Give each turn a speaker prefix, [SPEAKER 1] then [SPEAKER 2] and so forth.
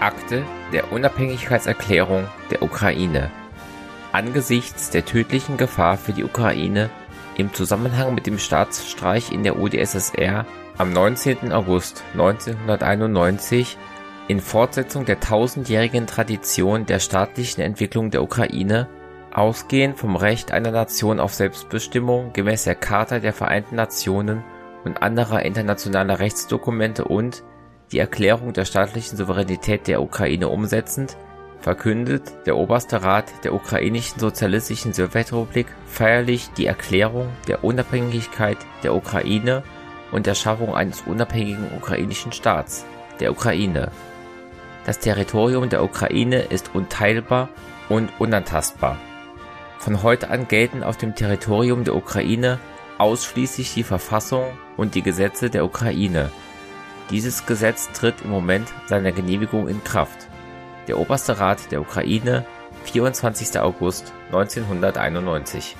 [SPEAKER 1] Akte der Unabhängigkeitserklärung der Ukraine Angesichts der tödlichen Gefahr für die Ukraine im Zusammenhang mit dem Staatsstreich in der UdSSR am 19. August 1991 in Fortsetzung der tausendjährigen Tradition der staatlichen Entwicklung der Ukraine, ausgehend vom Recht einer Nation auf Selbstbestimmung gemäß der Charta der Vereinten Nationen und anderer internationaler Rechtsdokumente und die Erklärung der staatlichen Souveränität der Ukraine umsetzend, verkündet der Oberste Rat der Ukrainischen Sozialistischen Sowjetrepublik feierlich die Erklärung der Unabhängigkeit der Ukraine und der Schaffung eines unabhängigen ukrainischen Staats, der Ukraine. Das Territorium der Ukraine ist unteilbar und unantastbar. Von heute an gelten auf dem Territorium der Ukraine ausschließlich die Verfassung und die Gesetze der Ukraine. Dieses Gesetz tritt im Moment seiner Genehmigung in Kraft. Der Oberste Rat der Ukraine, 24. August 1991